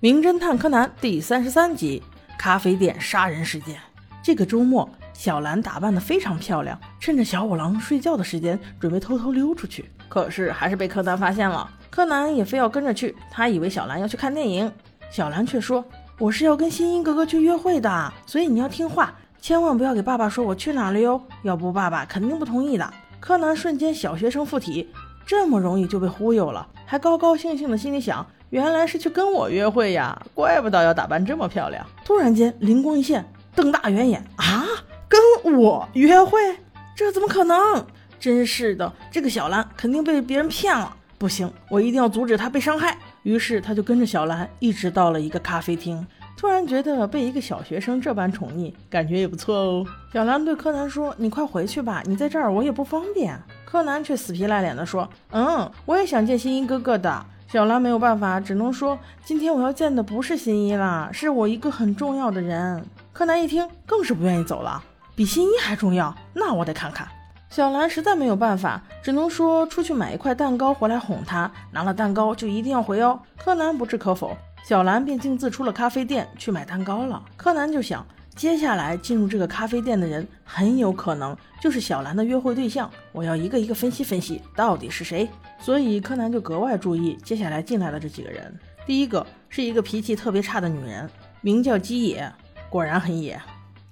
名侦探柯南第三十三集：咖啡店杀人事件。这个周末，小兰打扮得非常漂亮，趁着小五郎睡觉的时间，准备偷偷溜出去。可是还是被柯南发现了。柯南也非要跟着去，他以为小兰要去看电影，小兰却说：“我是要跟新一哥哥去约会的，所以你要听话，千万不要给爸爸说我去哪了哟，要不爸爸肯定不同意的。”柯南瞬间小学生附体，这么容易就被忽悠了，还高高兴兴的心里想。原来是去跟我约会呀，怪不得要打扮这么漂亮。突然间灵光一现，瞪大圆眼啊，跟我约会？这怎么可能？真是的，这个小兰肯定被别人骗了。不行，我一定要阻止她被伤害。于是他就跟着小兰一直到了一个咖啡厅。突然觉得被一个小学生这般宠溺，感觉也不错哦。小兰对柯南说：“你快回去吧，你在这儿我也不方便。”柯南却死皮赖脸地说：“嗯，我也想见新一哥哥的。”小兰没有办法，只能说今天我要见的不是新一啦，是我一个很重要的人。柯南一听，更是不愿意走了，比新一还重要，那我得看看。小兰实在没有办法，只能说出去买一块蛋糕回来哄他，拿了蛋糕就一定要回哦。柯南不置可否，小兰便径自出了咖啡店去买蛋糕了。柯南就想。接下来进入这个咖啡店的人很有可能就是小兰的约会对象，我要一个一个分析分析到底是谁。所以柯南就格外注意接下来进来的这几个人。第一个是一个脾气特别差的女人，名叫基野，果然很野，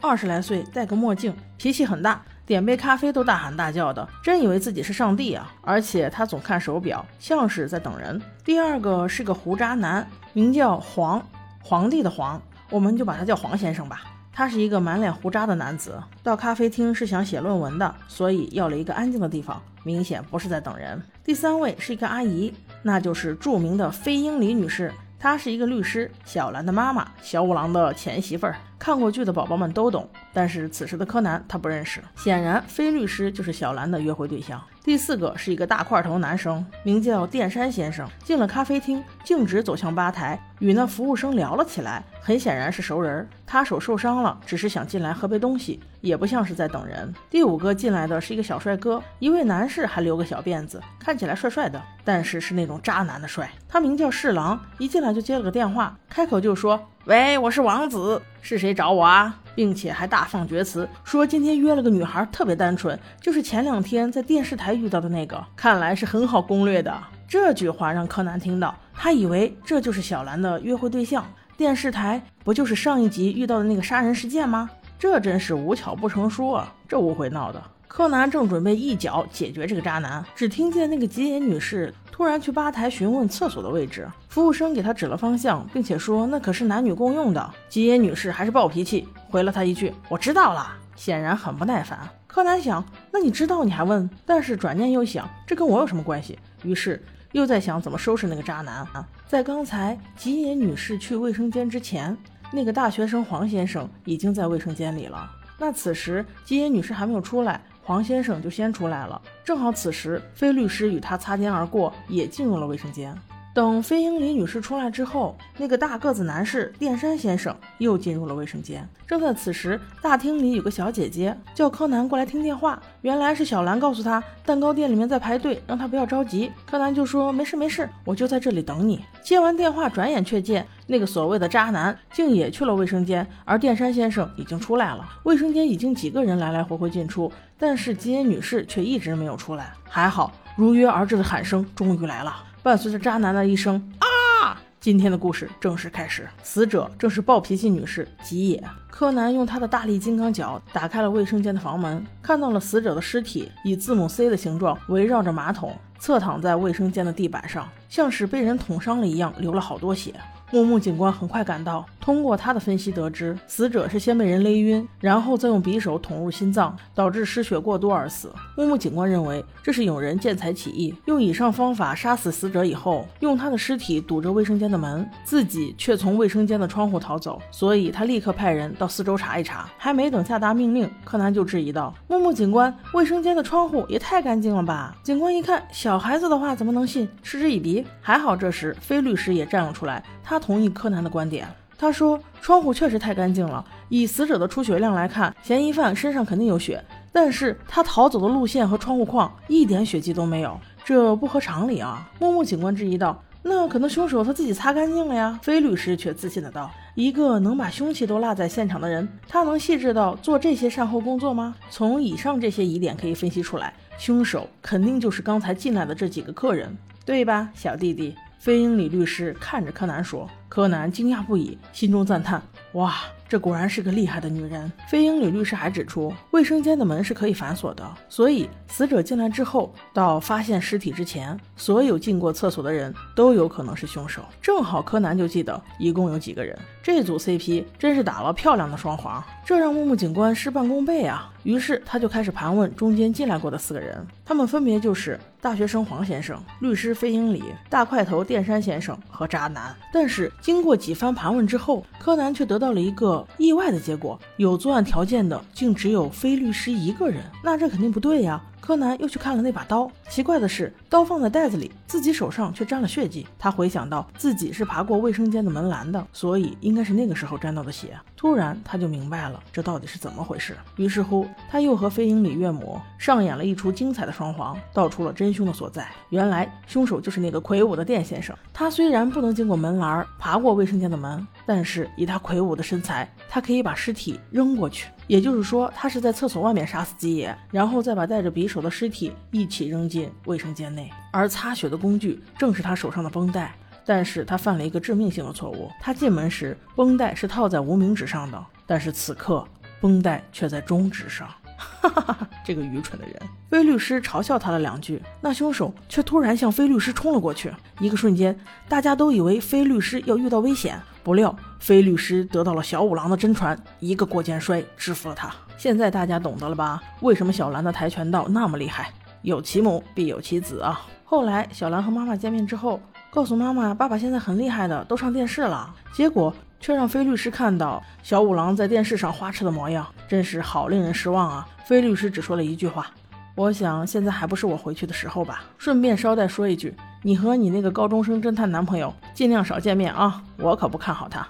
二十来岁，戴个墨镜，脾气很大，点杯咖啡都大喊大叫的，真以为自己是上帝啊！而且他总看手表，像是在等人。第二个是个胡渣男，名叫黄，皇帝的皇，我们就把他叫黄先生吧。他是一个满脸胡渣的男子，到咖啡厅是想写论文的，所以要了一个安静的地方，明显不是在等人。第三位是一个阿姨，那就是著名的飞鹰李女士，她是一个律师，小兰的妈妈，小五郎的前媳妇儿。看过剧的宝宝们都懂，但是此时的柯南他不认识，显然飞律师就是小兰的约会对象。第四个是一个大块头男生，名叫电山先生。进了咖啡厅，径直走向吧台，与那服务生聊了起来。很显然是熟人。他手受伤了，只是想进来喝杯东西，也不像是在等人。第五个进来的是一个小帅哥，一位男士还留个小辫子，看起来帅帅的，但是是那种渣男的帅。他名叫侍郎，一进来就接了个电话，开口就说：“喂，我是王子，是谁找我啊？”并且还大放厥词，说今天约了个女孩，特别单纯，就是前两天在电视台遇到的那个，看来是很好攻略的。这句话让柯南听到，他以为这就是小兰的约会对象。电视台不就是上一集遇到的那个杀人事件吗？这真是无巧不成书啊！这误会闹的。柯南正准备一脚解决这个渣男，只听见那个吉野女士突然去吧台询问厕所的位置，服务生给她指了方向，并且说那可是男女共用的。吉野女士还是暴脾气，回了他一句：“我知道了。”显然很不耐烦。柯南想，那你知道你还问？但是转念又想，这跟我有什么关系？于是又在想怎么收拾那个渣男啊。在刚才吉野女士去卫生间之前，那个大学生黄先生已经在卫生间里了。那此时吉野女士还没有出来。黄先生就先出来了，正好此时菲律师与他擦肩而过，也进入了卫生间。等飞鹰李女士出来之后，那个大个子男士电山先生又进入了卫生间。正在此时，大厅里有个小姐姐叫柯南过来听电话。原来是小兰告诉他，蛋糕店里面在排队，让他不要着急。柯南就说：“没事没事，我就在这里等你。”接完电话，转眼却见那个所谓的渣男竟也去了卫生间，而电山先生已经出来了。卫生间已经几个人来来回回进出，但是吉野女士却一直没有出来。还好，如约而至的喊声终于来了。伴随着渣男的一声啊，今天的故事正式开始。死者正是暴脾气女士吉野。柯南用他的大力金刚脚打开了卫生间的房门，看到了死者的尸体以字母 C 的形状围绕着马桶，侧躺在卫生间的地板上，像是被人捅伤了一样，流了好多血。木木警官很快赶到，通过他的分析得知，死者是先被人勒晕，然后再用匕首捅入心脏，导致失血过多而死。木木警官认为这是有人见财起意，用以上方法杀死死者以后，用他的尸体堵着卫生间的门，自己却从卫生间的窗户逃走。所以他立刻派人到四周查一查。还没等下达命令，柯南就质疑道：“木木警官，卫生间的窗户也太干净了吧？”警官一看，小孩子的话怎么能信？嗤之以鼻。还好这时飞律师也站了出来。他同意柯南的观点。他说：“窗户确实太干净了，以死者的出血量来看，嫌疑犯身上肯定有血。但是他逃走的路线和窗户框一点血迹都没有，这不合常理啊！”木木警官质疑道：“那可能凶手他自己擦干净了呀。菲律师却自信的道：“一个能把凶器都落在现场的人，他能细致到做这些善后工作吗？从以上这些疑点可以分析出来，凶手肯定就是刚才进来的这几个客人，对吧，小弟弟？”飞鹰李律师看着柯南说。柯南惊讶不已，心中赞叹：“哇！”这果然是个厉害的女人。飞鹰女律师还指出，卫生间的门是可以反锁的，所以死者进来之后到发现尸体之前，所有进过厕所的人都有可能是凶手。正好柯南就记得一共有几个人，这组 CP 真是打了漂亮的双簧，这让木木警官事半功倍啊！于是他就开始盘问中间进来过的四个人，他们分别就是大学生黄先生、律师飞鹰里、大块头电山先生和渣男。但是经过几番盘问之后，柯南却得到了一个。意外的结果，有作案条件的竟只有非律师一个人，那这肯定不对呀。柯南又去看了那把刀，奇怪的是，刀放在袋子里，自己手上却沾了血迹。他回想到自己是爬过卫生间的门栏的，所以应该是那个时候沾到的血。突然，他就明白了这到底是怎么回事。于是乎，他又和飞鹰里岳母上演了一出精彩的双簧，道出了真凶的所在。原来，凶手就是那个魁梧的店先生。他虽然不能经过门栏爬过卫生间的门，但是以他魁梧的身材，他可以把尸体扔过去。也就是说，他是在厕所外面杀死基野，然后再把带着匕首的尸体一起扔进卫生间内，而擦血的工具正是他手上的绷带。但是他犯了一个致命性的错误，他进门时绷带是套在无名指上的，但是此刻绷带却在中指上。哈哈哈！这个愚蠢的人，菲律师嘲笑他了两句，那凶手却突然向菲律师冲了过去。一个瞬间，大家都以为菲律师要遇到危险，不料菲律师得到了小五郎的真传，一个过肩摔制服了他。现在大家懂得了吧？为什么小兰的跆拳道那么厉害？有其母必有其子啊！后来小兰和妈妈见面之后，告诉妈妈，爸爸现在很厉害的，都上电视了。结果。却让菲律师看到小五郎在电视上花痴的模样，真是好令人失望啊！菲律师只说了一句话：“我想现在还不是我回去的时候吧。”顺便捎带说一句：“你和你那个高中生侦探男朋友尽量少见面啊，我可不看好他。”